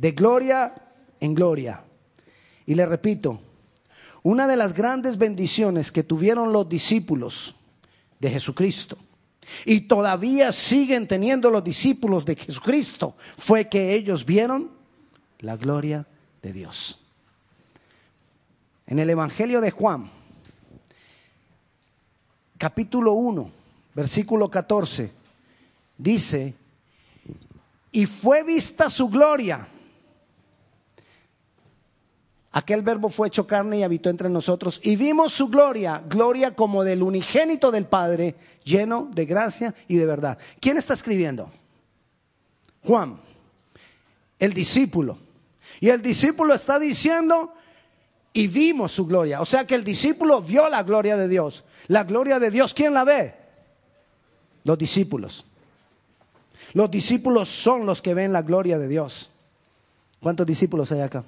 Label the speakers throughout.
Speaker 1: de gloria en gloria. Y le repito, una de las grandes bendiciones que tuvieron los discípulos de Jesucristo y todavía siguen teniendo los discípulos de Jesucristo fue que ellos vieron la gloria de Dios. En el Evangelio de Juan, capítulo 1, versículo 14, dice, y fue vista su gloria. Aquel verbo fue hecho carne y habitó entre nosotros y vimos su gloria, gloria como del unigénito del Padre, lleno de gracia y de verdad. ¿Quién está escribiendo? Juan, el discípulo. Y el discípulo está diciendo, y vimos su gloria. O sea que el discípulo vio la gloria de Dios. La gloria de Dios, ¿quién la ve? Los discípulos. Los discípulos son los que ven la gloria de Dios. ¿Cuántos discípulos hay acá?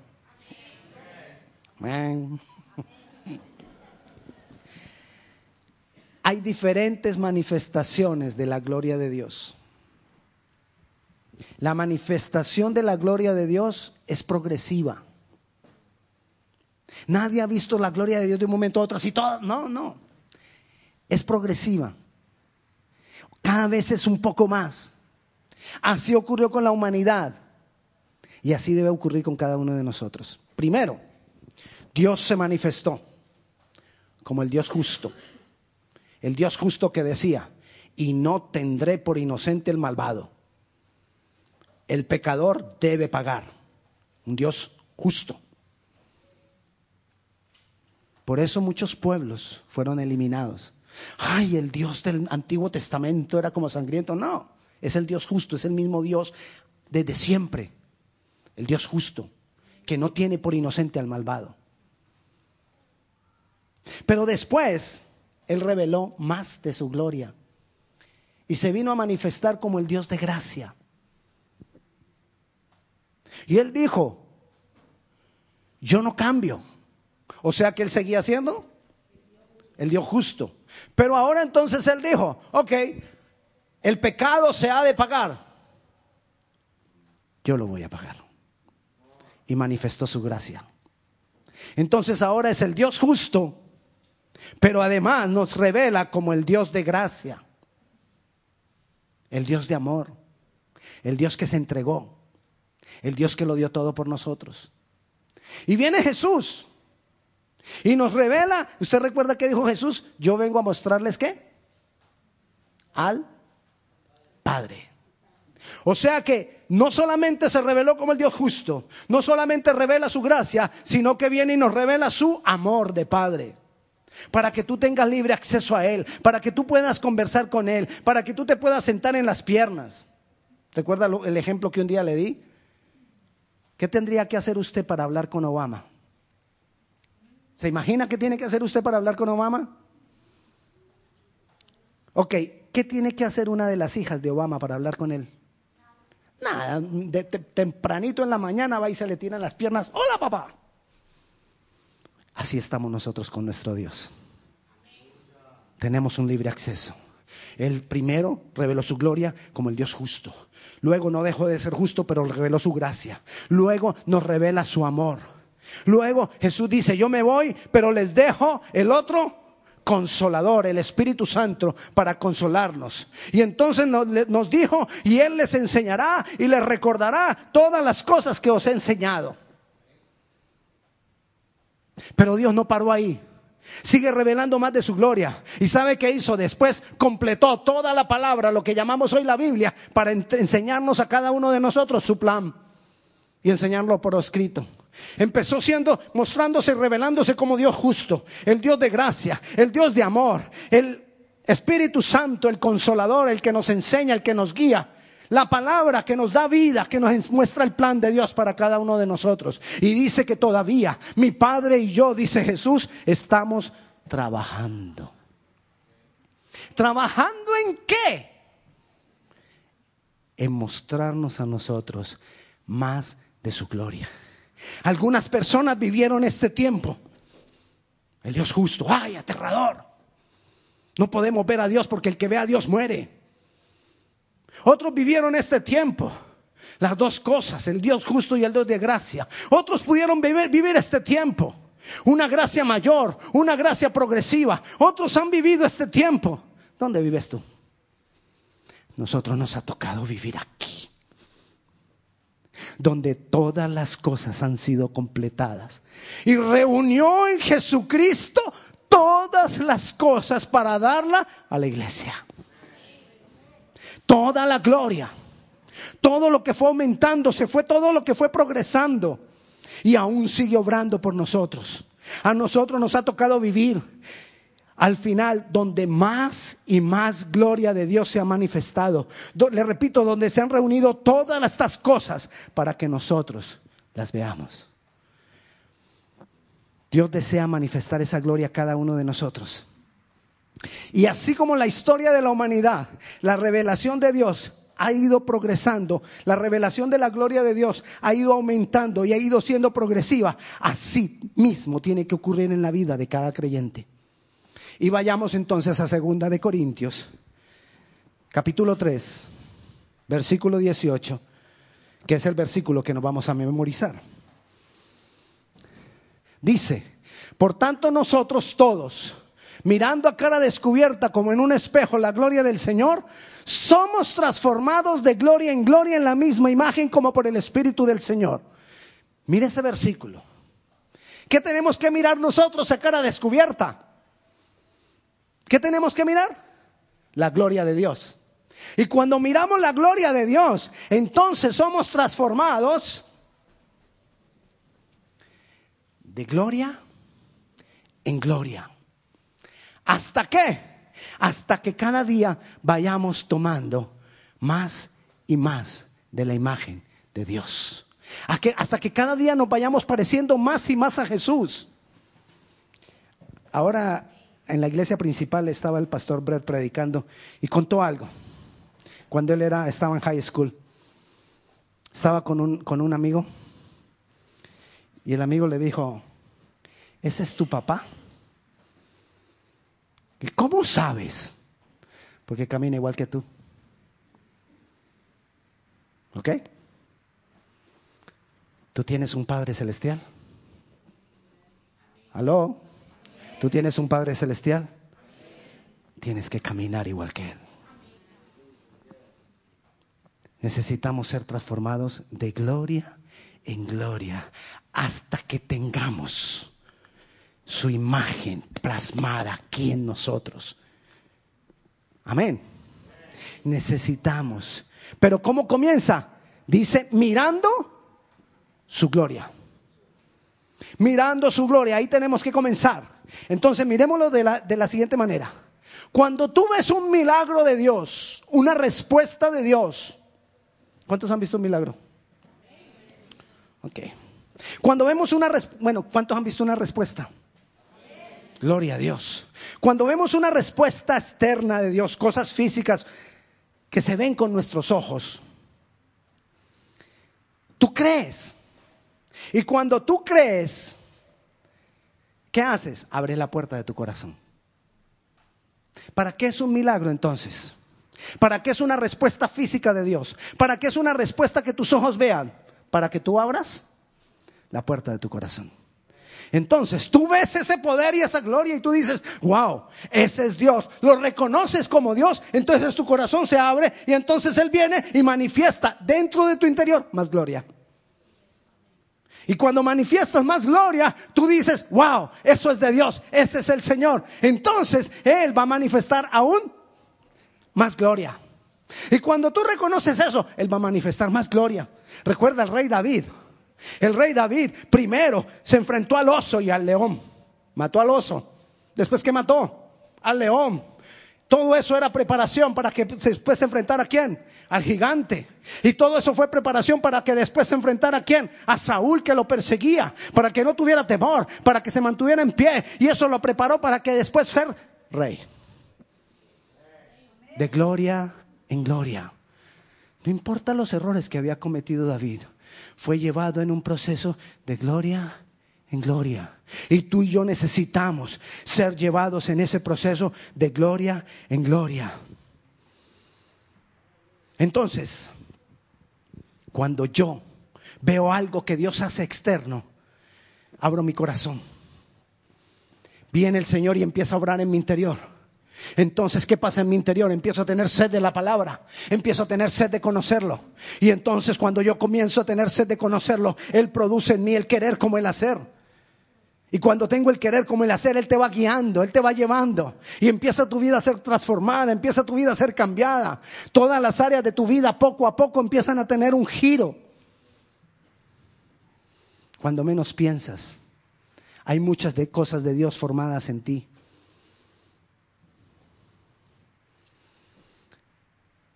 Speaker 1: Hay diferentes manifestaciones de la gloria de Dios. La manifestación de la gloria de Dios es progresiva. Nadie ha visto la gloria de Dios de un momento a otro así. No, no. Es progresiva. Cada vez es un poco más. Así ocurrió con la humanidad. Y así debe ocurrir con cada uno de nosotros. Primero, Dios se manifestó como el Dios justo. El Dios justo que decía, y no tendré por inocente el malvado. El pecador debe pagar. Un Dios justo. Por eso muchos pueblos fueron eliminados. Ay, el Dios del Antiguo Testamento era como sangriento. No, es el Dios justo, es el mismo Dios desde siempre. El Dios justo, que no tiene por inocente al malvado. Pero después, Él reveló más de su gloria y se vino a manifestar como el Dios de gracia. Y Él dijo, yo no cambio. O sea que Él seguía siendo el Dios justo. Pero ahora entonces Él dijo, ok, el pecado se ha de pagar. Yo lo voy a pagar. Y manifestó su gracia. Entonces ahora es el Dios justo pero además nos revela como el Dios de gracia, el Dios de amor, el Dios que se entregó, el Dios que lo dio todo por nosotros. Y viene Jesús y nos revela, ¿usted recuerda que dijo Jesús? Yo vengo a mostrarles qué? Al Padre. O sea que no solamente se reveló como el Dios justo, no solamente revela su gracia, sino que viene y nos revela su amor de Padre para que tú tengas libre acceso a Él, para que tú puedas conversar con Él, para que tú te puedas sentar en las piernas. ¿Recuerda el ejemplo que un día le di? ¿Qué tendría que hacer usted para hablar con Obama? ¿Se imagina qué tiene que hacer usted para hablar con Obama? Ok, ¿qué tiene que hacer una de las hijas de Obama para hablar con él? Nada, de, tempranito en la mañana va y se le tiran las piernas. Hola papá. Así estamos nosotros con nuestro Dios. Tenemos un libre acceso. El primero reveló su gloria como el Dios justo. Luego no dejó de ser justo, pero reveló su gracia. Luego nos revela su amor. Luego Jesús dice, yo me voy, pero les dejo el otro consolador, el Espíritu Santo, para consolarnos. Y entonces nos, nos dijo, y Él les enseñará y les recordará todas las cosas que os he enseñado. Pero Dios no paró ahí. Sigue revelando más de su gloria. ¿Y sabe qué hizo? Después completó toda la palabra, lo que llamamos hoy la Biblia, para enseñarnos a cada uno de nosotros su plan y enseñarlo por escrito. Empezó siendo, mostrándose, revelándose como Dios justo, el Dios de gracia, el Dios de amor, el Espíritu Santo, el consolador, el que nos enseña, el que nos guía la palabra que nos da vida, que nos muestra el plan de Dios para cada uno de nosotros. Y dice que todavía mi Padre y yo, dice Jesús, estamos trabajando. ¿Trabajando en qué? En mostrarnos a nosotros más de su gloria. Algunas personas vivieron este tiempo. El Dios justo, ay, aterrador. No podemos ver a Dios porque el que ve a Dios muere. Otros vivieron este tiempo. Las dos cosas, el Dios justo y el Dios de gracia. Otros pudieron vivir, este tiempo. Una gracia mayor, una gracia progresiva. Otros han vivido este tiempo. ¿Dónde vives tú? Nosotros nos ha tocado vivir aquí donde todas las cosas han sido completadas. Y reunió en Jesucristo todas las cosas para darla a la iglesia. Toda la gloria, todo lo que fue aumentándose, fue todo lo que fue progresando y aún sigue obrando por nosotros. A nosotros nos ha tocado vivir al final donde más y más gloria de Dios se ha manifestado. Le repito, donde se han reunido todas estas cosas para que nosotros las veamos. Dios desea manifestar esa gloria a cada uno de nosotros. Y así como la historia de la humanidad, la revelación de Dios ha ido progresando, la revelación de la gloria de Dios ha ido aumentando y ha ido siendo progresiva, así mismo tiene que ocurrir en la vida de cada creyente. Y vayamos entonces a segunda de Corintios, capítulo 3, versículo 18, que es el versículo que nos vamos a memorizar. Dice, por tanto nosotros todos, mirando a cara descubierta como en un espejo la gloria del Señor, somos transformados de gloria en gloria en la misma imagen como por el Espíritu del Señor. Mire ese versículo. ¿Qué tenemos que mirar nosotros a cara descubierta? ¿Qué tenemos que mirar? La gloria de Dios. Y cuando miramos la gloria de Dios, entonces somos transformados de gloria en gloria. ¿Hasta qué? Hasta que cada día vayamos tomando más y más de la imagen de Dios. Hasta que cada día nos vayamos pareciendo más y más a Jesús. Ahora en la iglesia principal estaba el pastor Brett predicando y contó algo. Cuando él era, estaba en high school, estaba con un, con un amigo y el amigo le dijo, ¿ese es tu papá? ¿Y cómo sabes? Porque camina igual que tú. ¿Ok? ¿Tú tienes un Padre Celestial? ¿Aló? ¿Tú tienes un Padre Celestial? Tienes que caminar igual que Él. Necesitamos ser transformados de gloria en gloria hasta que tengamos su imagen plasmada aquí en nosotros. Amén. Necesitamos. Pero ¿cómo comienza? Dice, mirando su gloria. Mirando su gloria. Ahí tenemos que comenzar. Entonces, miremoslo de la, de la siguiente manera. Cuando tú ves un milagro de Dios, una respuesta de Dios, ¿cuántos han visto un milagro? Ok. Cuando vemos una bueno, ¿cuántos han visto una respuesta? Gloria a Dios. Cuando vemos una respuesta externa de Dios, cosas físicas que se ven con nuestros ojos, tú crees. Y cuando tú crees, ¿Qué haces? Abres la puerta de tu corazón. ¿Para qué es un milagro entonces? ¿Para qué es una respuesta física de Dios? ¿Para qué es una respuesta que tus ojos vean? Para que tú abras la puerta de tu corazón. Entonces tú ves ese poder y esa gloria y tú dices, wow, ese es Dios. Lo reconoces como Dios, entonces tu corazón se abre y entonces Él viene y manifiesta dentro de tu interior más gloria. Y cuando manifiestas más gloria, tú dices, wow, eso es de Dios, ese es el Señor. Entonces Él va a manifestar aún más gloria. Y cuando tú reconoces eso, Él va a manifestar más gloria. Recuerda el rey David. El rey David primero se enfrentó al oso y al león. Mató al oso. Después que mató al león. Todo eso era preparación para que después se enfrentara a quién? Al gigante. Y todo eso fue preparación para que después se enfrentara a quién? A Saúl que lo perseguía, para que no tuviera temor, para que se mantuviera en pie. Y eso lo preparó para que después fuera rey. De gloria en gloria. No importa los errores que había cometido David, fue llevado en un proceso de gloria en gloria. Y tú y yo necesitamos ser llevados en ese proceso de gloria en gloria. Entonces, Cuando yo veo algo que Dios hace externo, abro mi corazón. Viene el Señor y empieza a obrar en mi interior. Entonces, ¿qué pasa en mi interior? Empiezo a tener sed de la palabra, empiezo a tener sed de conocerlo. Y entonces cuando yo comienzo a tener sed de conocerlo, Él produce en mí el querer como el hacer. Y cuando tengo el querer como el hacer, Él te va guiando, Él te va llevando. Y empieza tu vida a ser transformada, empieza tu vida a ser cambiada. Todas las áreas de tu vida poco a poco empiezan a tener un giro. Cuando menos piensas, hay muchas de cosas de Dios formadas en ti.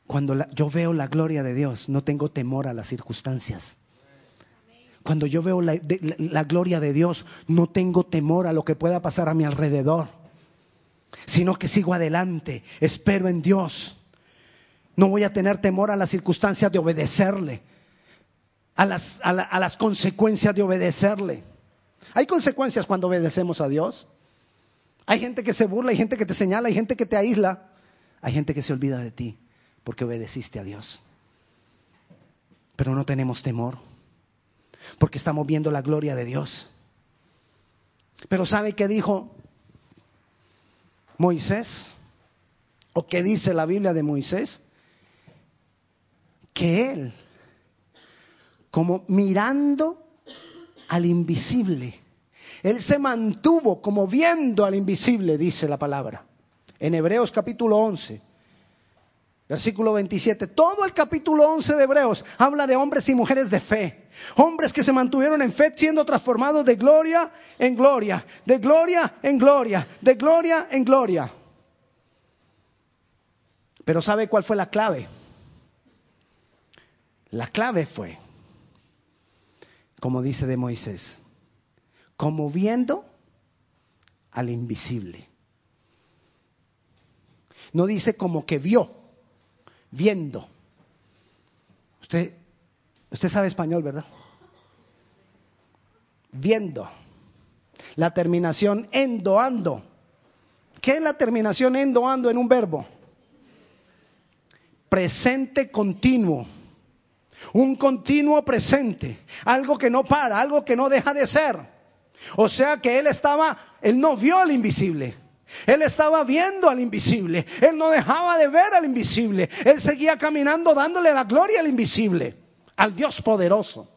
Speaker 1: Cuando yo veo la gloria de Dios, no tengo temor a las circunstancias. Cuando yo veo la, gloria de Dios, no tengo temor a lo que pueda pasar a mi alrededor, sino que sigo adelante, espero en Dios. No voy a tener temor a las circunstancias de obedecerle, las, a las consecuencias de obedecerle. Hay consecuencias cuando obedecemos a Dios. Hay gente que se burla, hay gente que te señala, hay gente que te aísla, hay gente que se olvida de ti porque obedeciste a Dios. Pero no tenemos temor porque estamos viendo la gloria de Dios. Pero ¿sabe qué dijo Moisés? ¿O qué dice la Biblia de Moisés? Que él, como mirando al invisible, él se mantuvo como viendo al invisible, dice la palabra. En Hebreos capítulo 11, Versículo 27. Todo el capítulo 11 de Hebreos habla de hombres y mujeres de fe. Hombres que se mantuvieron en fe siendo transformados de gloria en gloria, de gloria en gloria, de gloria en gloria. Pero ¿sabe cuál fue la clave? La clave fue, como dice de Moisés, como viendo al invisible. No dice como que vio viendo. Usted, usted sabe español, ¿verdad? Viendo. La terminación endoando. ¿Qué es la terminación endoando en un verbo? Presente continuo. Un continuo presente. Algo que no para, algo que no deja de ser. O sea que él estaba, él no vio al invisible. Él estaba viendo al invisible. Él no dejaba de ver al invisible. Él seguía caminando dándole la gloria al invisible, al Dios poderoso.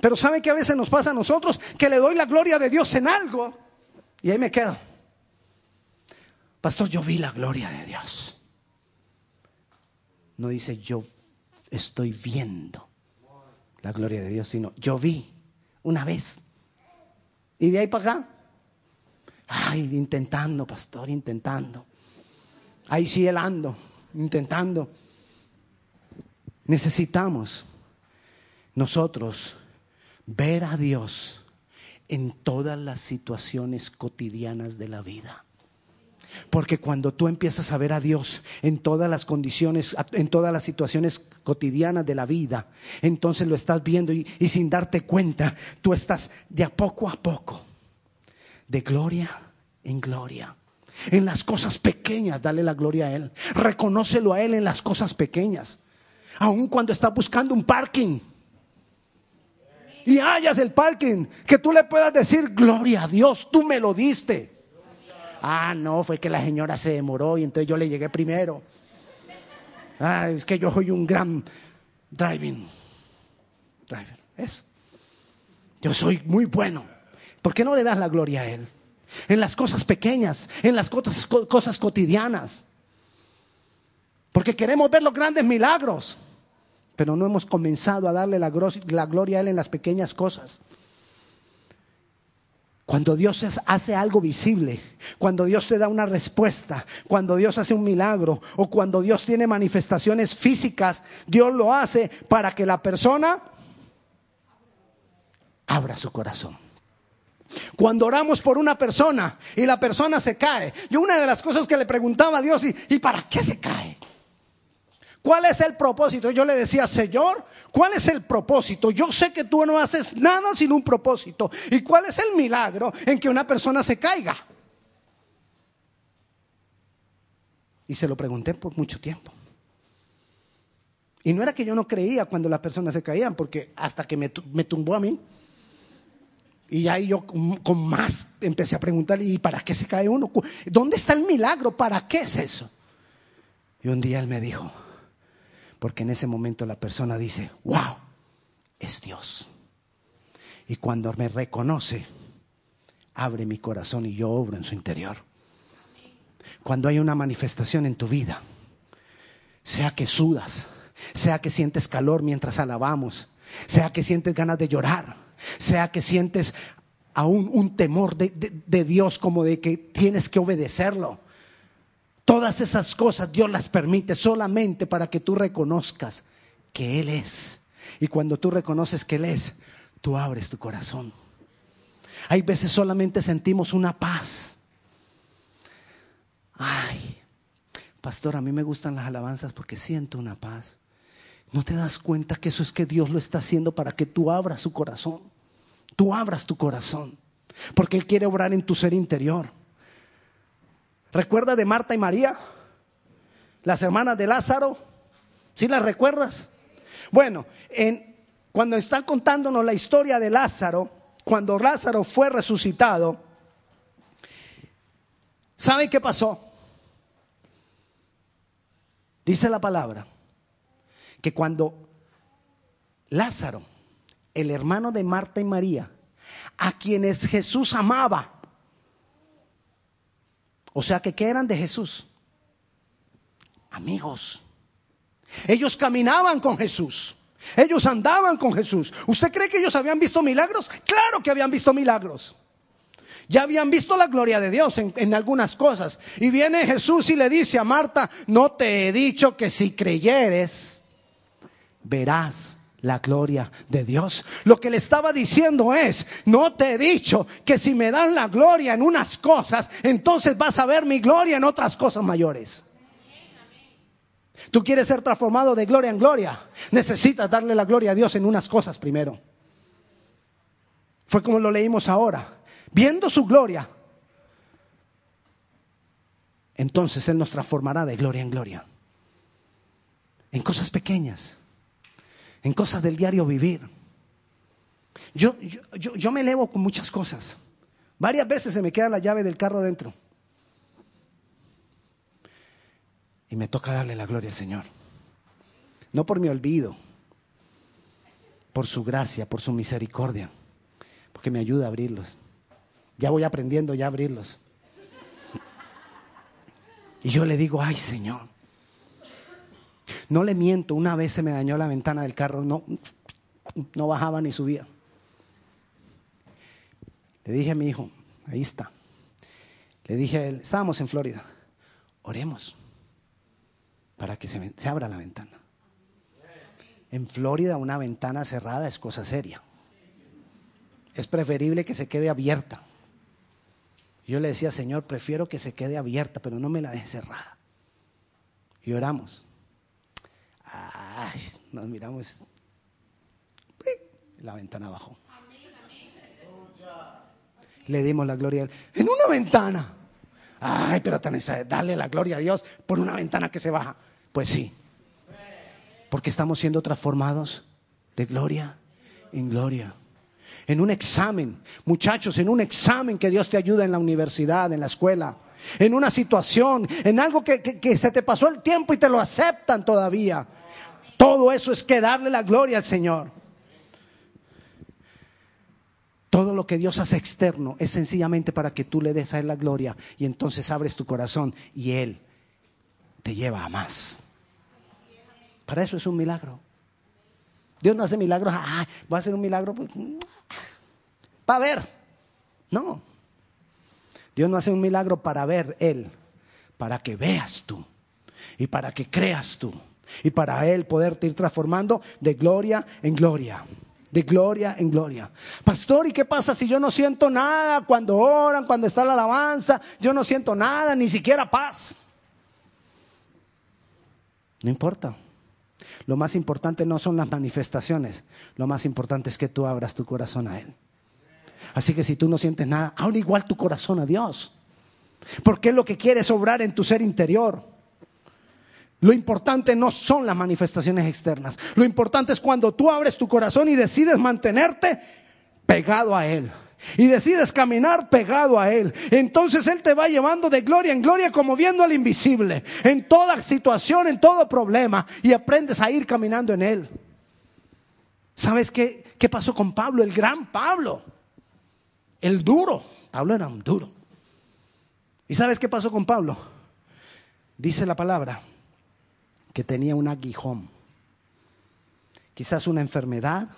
Speaker 1: Pero ¿sabe que a veces nos pasa a nosotros? Que le doy la gloria de Dios en algo y ahí me quedo. Pastor, yo vi la gloria de Dios. No dice yo estoy viendo la gloria de Dios, sino yo vi una vez. Y de ahí para acá Ay, intentando, pastor, intentando. Ahí sí él ando, intentando. Necesitamos nosotros ver a Dios en todas las situaciones cotidianas de la vida. Porque cuando tú empiezas a ver a Dios en todas las condiciones, en todas las situaciones cotidianas de la vida, entonces lo estás viendo y, y sin darte cuenta, tú estás de a poco a poco de gloria en gloria. En las cosas pequeñas, dale la gloria a Él. Reconócelo a Él en las cosas pequeñas. Aun cuando está buscando un parking. Y hayas el parking, que tú le puedas decir, gloria a Dios, tú me lo diste. Ah, no, fue que la señora se demoró y entonces yo le llegué primero. Ah, es que yo soy un gran driving driver. Eso. Yo soy muy bueno. ¿Por qué no le das la gloria a Él? En las cosas pequeñas, en las cosas, cotidianas. Porque queremos ver los grandes milagros, pero no hemos comenzado a darle la gloria a Él en las pequeñas cosas. Cuando Dios hace algo visible, cuando Dios te da una respuesta, cuando Dios hace un milagro o cuando Dios tiene manifestaciones físicas, Dios lo hace para que la persona abra su corazón. Cuando oramos por una persona y la persona se cae, yo una de las cosas que le preguntaba a Dios, ¿y, ¿y para qué se cae? ¿Cuál es el propósito? Yo le decía, Señor, ¿cuál es el propósito? Yo sé que tú no haces nada sin un propósito. ¿Y cuál es el milagro en que una persona se caiga? Y se lo pregunté por mucho tiempo. Y no era que yo no creía cuando las personas se caían, porque hasta que me, me tumbó a mí. Y ahí yo con, más empecé a preguntarle, ¿y para qué se cae uno? ¿Dónde está el milagro? ¿Para qué es eso? Y un día él me dijo, porque en ese momento la persona dice, wow, es Dios. Y cuando me reconoce, abre mi corazón y yo obro en su interior. Cuando hay una manifestación en tu vida, sea que sudas, sea que sientes calor mientras alabamos, sea que sientes ganas de llorar, sea que sientes aún un temor de, Dios como de que tienes que obedecerlo. Todas esas cosas Dios las permite solamente para que tú reconozcas que Él es. Y cuando tú reconoces que Él es, tú abres tu corazón. Hay veces solamente sentimos una paz. Ay, pastor, a mí me gustan las alabanzas porque siento una paz. ¿No te das cuenta que eso es que Dios lo está haciendo para que tú abras su corazón? Tú abras tu corazón. Porque Él quiere obrar en tu ser interior. ¿Recuerda de Marta y María? Las hermanas de Lázaro. ¿Sí las recuerdas? Bueno, en, cuando están contándonos la historia de Lázaro, cuando Lázaro fue resucitado, ¿saben qué pasó? Dice la palabra que cuando Lázaro, el hermano de Marta y María, a quienes Jesús amaba, o sea que ¿qué eran de Jesús? Amigos. Ellos caminaban con Jesús. Ellos andaban con Jesús. ¿Usted cree que ellos habían visto milagros? Claro que habían visto milagros. Ya habían visto la gloria de Dios en, algunas cosas. Y viene Jesús y le dice a Marta, no te he dicho que si creyeres, verás la gloria de Dios. Lo que le estaba diciendo es, no te he dicho que si me dan la gloria en unas cosas, entonces vas a ver mi gloria en otras cosas mayores. Tú quieres ser transformado de gloria en gloria. Necesitas darle la gloria a Dios en unas cosas primero. Fue como lo leímos ahora. Viendo su gloria, entonces Él nos transformará de gloria en gloria. En cosas pequeñas, en cosas del diario vivir. Yo, yo, yo, me elevo con muchas cosas. Varias veces se me queda la llave del carro dentro. Y me toca darle la gloria al Señor. No por mi olvido, por su gracia, por su misericordia, porque me ayuda a abrirlos. Ya voy aprendiendo ya a abrirlos. Y yo le digo, ay Señor, no le miento, una vez se me dañó la ventana del carro, no, no bajaba ni subía. Le dije a mi hijo, ahí está. Le dije a él, estábamos en Florida, oremos para que se, se abra la ventana. En Florida una ventana cerrada es cosa seria. Es preferible que se quede abierta. Yo le decía, Señor, prefiero que se quede abierta, pero no me la deje cerrada. Y oramos. Ay, nos miramos. La ventana bajó. Le dimos la gloria a él. En una ventana. Ay, pero tan darle la gloria a Dios por una ventana que se baja. Pues sí. Porque estamos siendo transformados de gloria en gloria. En un examen, muchachos, en un examen que Dios te ayuda en la universidad, en la escuela, en una situación, en algo que, que se te pasó el tiempo y te lo aceptan todavía. Todo eso es que darle la gloria al Señor. Todo lo que Dios hace externo es sencillamente para que tú le des a Él la gloria y entonces abres tu corazón y Él te lleva a más. Para eso es un milagro. Dios no hace milagros, ah, voy a hacer un milagro pues, para ver. No. Dios no hace un milagro para ver Él, para que veas tú y para que creas tú y para Él poderte ir transformando de gloria en gloria de gloria en gloria. Pastor, ¿y qué pasa si yo no siento nada cuando oran, cuando está la alabanza? Yo no siento nada, ni siquiera paz. No importa. Lo más importante no son las manifestaciones, lo más importante es que tú abras tu corazón a Él. Así que si tú no sientes nada, abre igual tu corazón a Dios. Porque es lo que quiere obrar en tu ser interior. Lo importante no son las manifestaciones externas. Lo importante es cuando tú abres tu corazón y decides mantenerte pegado a Él. Y decides caminar pegado a Él. Entonces Él te va llevando de gloria en gloria como viendo al invisible. En toda situación, en todo problema. Y aprendes a ir caminando en Él. ¿Sabes qué, qué pasó con Pablo? El gran Pablo. El duro. Pablo era un duro. ¿Y sabes qué pasó con Pablo? Dice la palabra que tenía un aguijón, quizás una enfermedad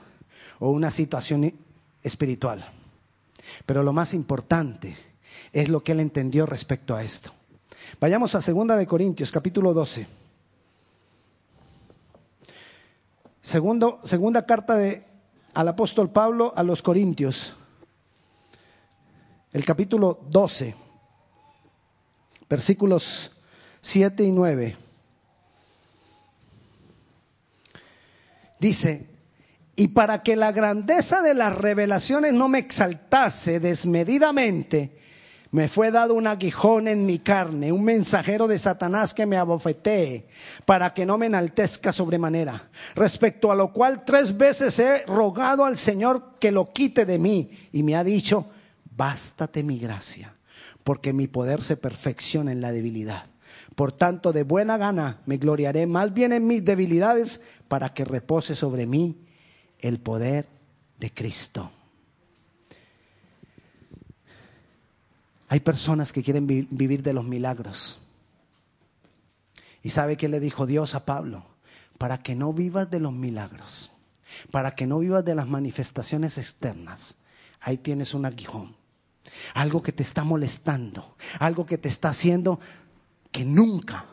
Speaker 1: o una situación espiritual. Pero lo más importante es lo que él entendió respecto a esto. Vayamos a Segunda de Corintios, capítulo 12. Segundo, segunda carta de, al apóstol Pablo a los Corintios, el capítulo 12, versículos 7 y 9. Dice, y para que la grandeza de las revelaciones no me exaltase desmedidamente, me fue dado un aguijón en mi carne, un mensajero de Satanás que me abofetee, para que no me enaltezca sobremanera. Respecto a lo cual tres veces he rogado al Señor que lo quite de mí, y me ha dicho, bástate mi gracia, porque mi poder se perfecciona en la debilidad. Por tanto, de buena gana me gloriaré más bien en mis debilidades para que repose sobre mí el poder de Cristo. Hay personas que quieren vivir de los milagros. ¿Y sabe qué le dijo Dios a Pablo? Para que no vivas de los milagros, para que no vivas de las manifestaciones externas, ahí tienes un aguijón. Algo que te está molestando, algo que te está haciendo que nunca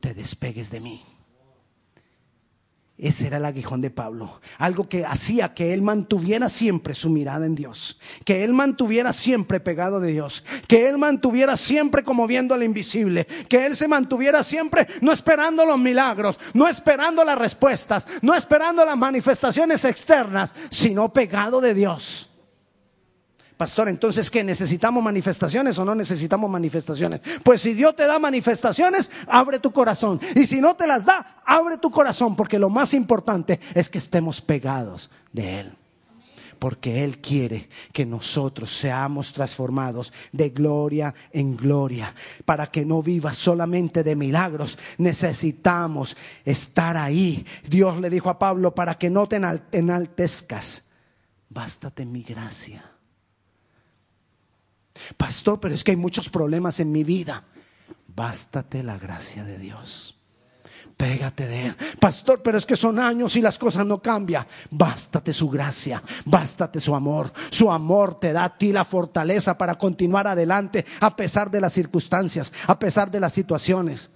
Speaker 1: te despegues de mí. Ese era el aguijón de Pablo. Algo que hacía que él mantuviera siempre su mirada en Dios. Que él mantuviera siempre pegado de Dios. Que él mantuviera siempre como viendo al invisible. Que él se mantuviera siempre no esperando los milagros, no esperando las respuestas, no esperando las manifestaciones externas, sino pegado de Dios. Pastor, entonces, ¿qué? ¿Necesitamos manifestaciones o no necesitamos manifestaciones? Pues si Dios te da manifestaciones, abre tu corazón. Y si no te las da, abre tu corazón, porque lo más importante es que estemos pegados de Él. Porque Él quiere que nosotros seamos transformados de gloria en gloria. Para que no vivas solamente de milagros, necesitamos estar ahí. Dios le dijo a Pablo, para que no te enaltezcas, bástate mi gracia Pastor, pero es que hay muchos problemas en mi vida. Bástate la gracia de Dios. Pégate de Él. Pastor, pero es que son años y las cosas no cambian. Bástate su gracia, bástate su amor. Su amor te da a ti la fortaleza para continuar adelante a pesar de las circunstancias, a pesar de las situaciones.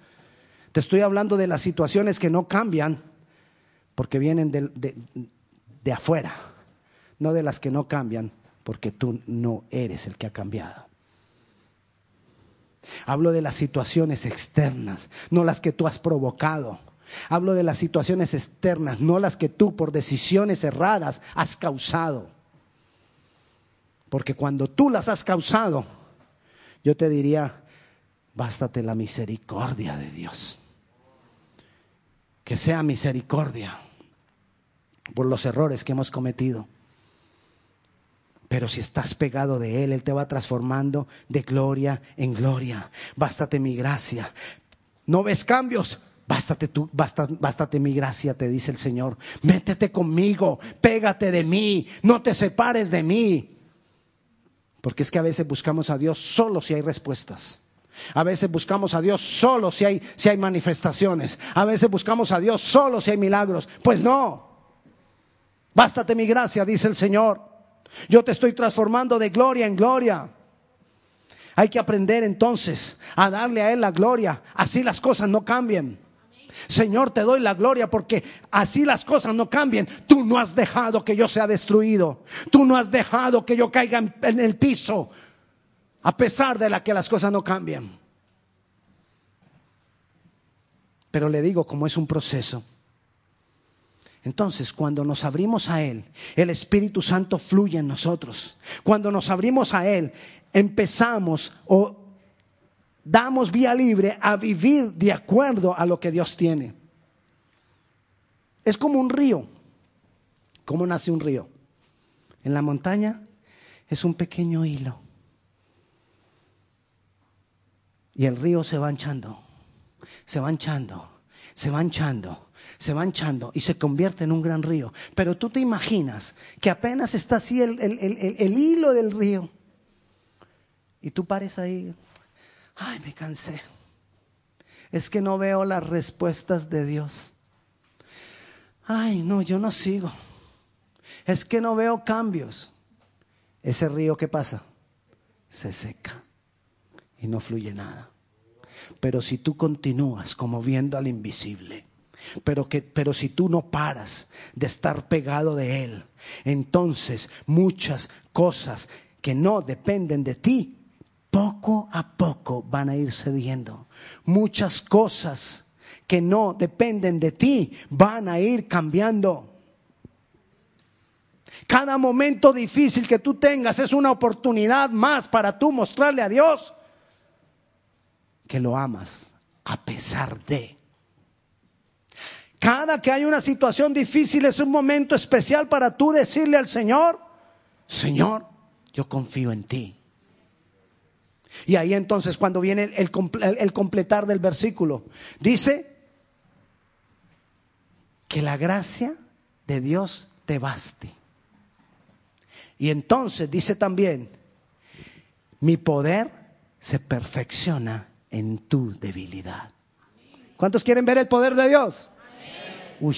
Speaker 1: Te estoy hablando de las situaciones que no cambian porque vienen de, de afuera, no de las que no cambian porque tú no eres el que ha cambiado. Hablo de las situaciones externas, no las que tú has provocado. Hablo de las situaciones externas, no las que tú por decisiones erradas has causado. Porque cuando tú las has causado, yo te diría, bástate la misericordia de Dios. Que sea misericordia por los errores que hemos cometido. Pero si estás pegado de Él, Él te va transformando de gloria en gloria. Bástate mi gracia. ¿No ves cambios? Bástate, tú, bástate mi gracia, te dice el Señor. Métete conmigo, pégate de mí, no te separes de mí. Porque es que a veces buscamos a Dios solo si hay respuestas. A veces buscamos a Dios solo si hay, si hay manifestaciones. A veces buscamos a Dios solo si hay milagros. Pues no. Bástate mi gracia, dice el Señor. Yo te estoy transformando de gloria en gloria. Hay que aprender entonces a darle a Él la gloria. Así las cosas no cambien. Señor, te doy la gloria porque así las cosas no cambien. Tú no has dejado que yo sea destruido. Tú no has dejado que yo caiga en el piso a pesar de la que las cosas no cambian. Pero le digo, como es un proceso, entonces, cuando nos abrimos a Él, el Espíritu Santo fluye en nosotros. Cuando nos abrimos a Él, empezamos o damos vía libre a vivir de acuerdo a lo que Dios tiene. Es como un río. ¿Cómo nace un río? En la montaña es un pequeño hilo. Y el río se va hinchando, se va hinchando, se va hinchando, se va hinchando y se convierte en un gran río. Pero tú te imaginas que apenas está así el, el hilo del río. Y tú pares ahí, ay, me cansé. Es que no veo las respuestas de Dios. Ay, no, yo no sigo. Es que no veo cambios. Ese río, ¿qué pasa? Se seca y no fluye nada. Pero si tú continúas como viendo al invisible, pero, que, pero si tú no paras de estar pegado de Él, entonces muchas cosas que no dependen de ti, poco a poco van a ir cediendo. Muchas cosas que no dependen de ti van a ir cambiando. Cada momento difícil que tú tengas es una oportunidad más para tú mostrarle a Dios que lo amas a pesar de. Cada que hay una situación difícil es un momento especial para tú decirle al Señor, Señor, yo confío en ti. Y ahí entonces cuando viene el, el, completar del versículo, dice que la gracia de Dios te baste. Y entonces dice también, mi poder se perfecciona en tu debilidad. ¿Cuántos quieren ver el poder de Dios? Uy,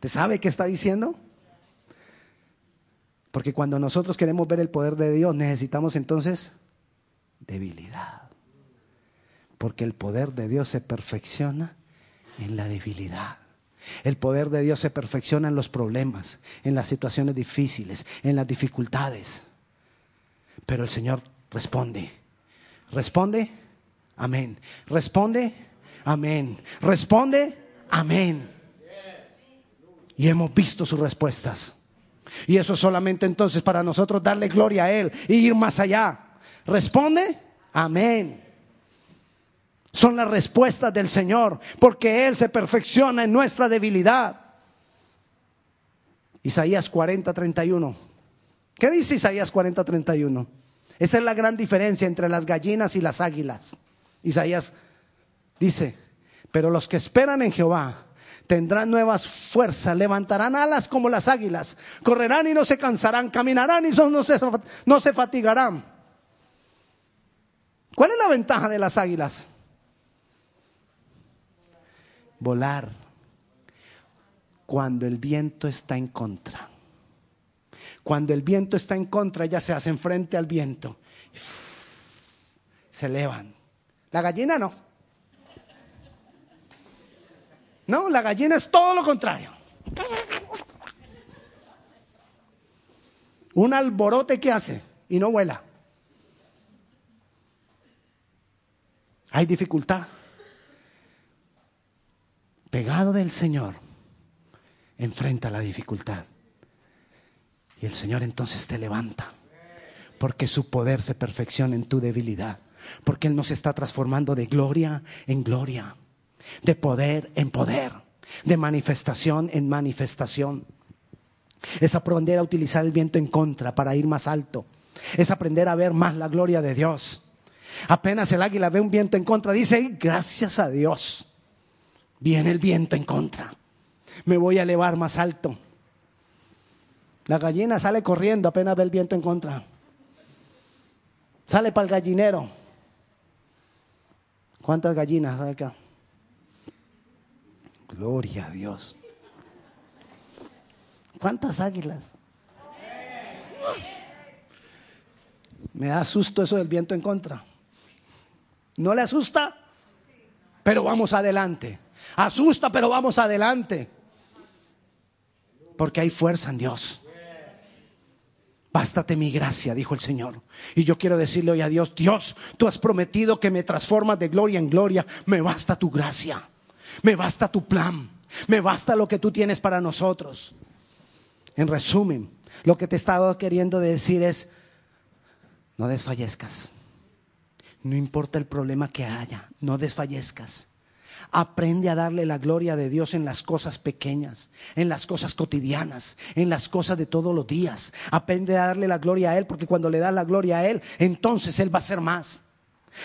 Speaker 1: ¿te sabe qué está diciendo? Porque cuando nosotros queremos ver el poder de Dios necesitamos entonces debilidad. Porque el poder de Dios se perfecciona en la debilidad. El poder de Dios se perfecciona en los problemas, en las situaciones difíciles, en las dificultades. Pero el Señor responde. Responde, amén. Responde, amén. Responde, amén. Y hemos visto sus respuestas. Y eso solamente entonces para nosotros darle gloria a Él y ir más allá. Responde, amén. Son las respuestas del Señor, porque Él se perfecciona en nuestra debilidad. Isaías 40, 31. ¿Qué dice Isaías 40, 31? Esa es la gran diferencia entre las gallinas y las águilas. Isaías dice, pero los que esperan en Jehová tendrán nuevas fuerzas, levantarán alas como las águilas, correrán y no se cansarán, caminarán y no se, fatigarán. ¿Cuál es la ventaja de las águilas? Volar cuando el viento está en contra. Cuando el viento está en contra, ellas se hacen frente al viento. Se elevan. La gallina no. No, la gallina es todo lo contrario. Un alborote que hace y no vuela. hay dificultad. Pegado del Señor, enfrenta la dificultad. Y el Señor entonces te levanta, porque su poder se perfecciona en tu debilidad, porque Él nos está transformando de gloria en gloria, de poder en poder, de manifestación en manifestación. Es aprender a utilizar el viento en contra para ir más alto. Es aprender a ver más la gloria de Dios. Apenas el águila ve un viento en contra, dice, gracias a Dios, viene el viento en contra. Me voy a elevar más alto. La gallina sale corriendo apenas ve el viento en contra. Sale para el gallinero. ¿Cuántas gallinas hay acá? Gloria a Dios. ¿Cuántas águilas? Me da susto eso del viento en contra. ¿No le asusta? Pero vamos adelante. Asusta, pero vamos adelante. Porque hay fuerza en Dios. Bástate mi gracia, dijo el Señor. Y yo quiero decirle hoy a Dios, Dios, tú has prometido que me transformas de gloria en gloria. Me basta tu gracia. Me basta tu plan. Me basta lo que tú tienes para nosotros. En resumen, lo que te he estado queriendo decir es, no desfallezcas. No importa el problema que haya, no desfallezcas. Aprende a darle la gloria de Dios en las cosas pequeñas, en las cosas cotidianas, en las cosas de todos los días. Aprende a darle la gloria a Él, porque cuando le das la gloria a Él, entonces Él va a ser más.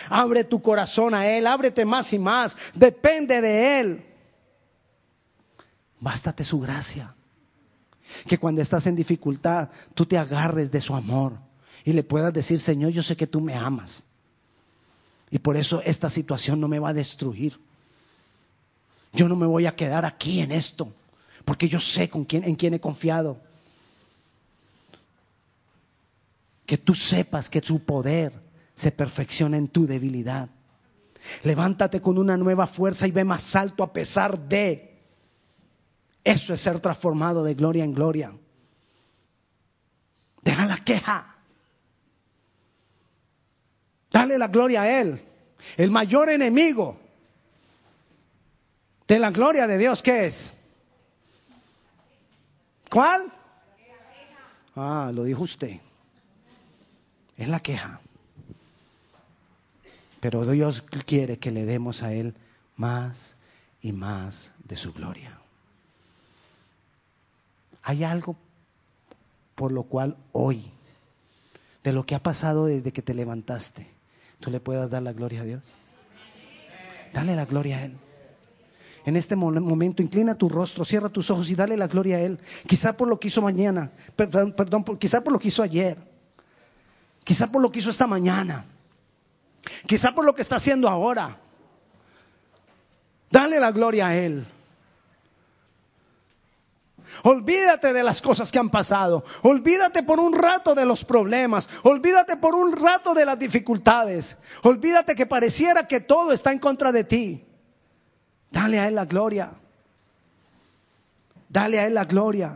Speaker 1: Abre tu corazón a Él, ábrete más y más. Depende de Él. Bástate su gracia. Que cuando estás en dificultad, tú te agarres de su amor y le puedas decir, Señor, yo sé que tú me amas. Y por eso esta situación no me va a destruir. Yo no me voy a quedar aquí en esto, porque yo sé con quién, en quién he confiado. Que tú sepas que su poder se perfecciona en tu debilidad. Levántate con una nueva fuerza y ve más alto a pesar de. Eso es ser transformado de gloria en gloria. Deja la queja. Dale la gloria a Él. El mayor enemigo de la gloria de Dios, ¿qué es? ¿Cuál? Ah, lo dijo usted. Es la queja. Pero Dios quiere que le demos a Él más y más de su gloria. Hay algo por lo cual hoy, de lo que ha pasado desde que te levantaste, tú le puedas dar la gloria a Dios. Dale la gloria a Él. En este momento, inclina tu rostro, cierra tus ojos y dale la gloria a Él. Quizá por lo que hizo mañana, perdón, perdón, quizá por lo que hizo ayer, quizá por lo que hizo esta mañana, quizá por lo que está haciendo ahora. Dale la gloria a Él. Olvídate de las cosas que han pasado. Olvídate por un rato de los problemas. Olvídate por un rato de las dificultades. Olvídate que pareciera que todo está en contra de ti. Dale a Él la gloria. Dale a Él la gloria.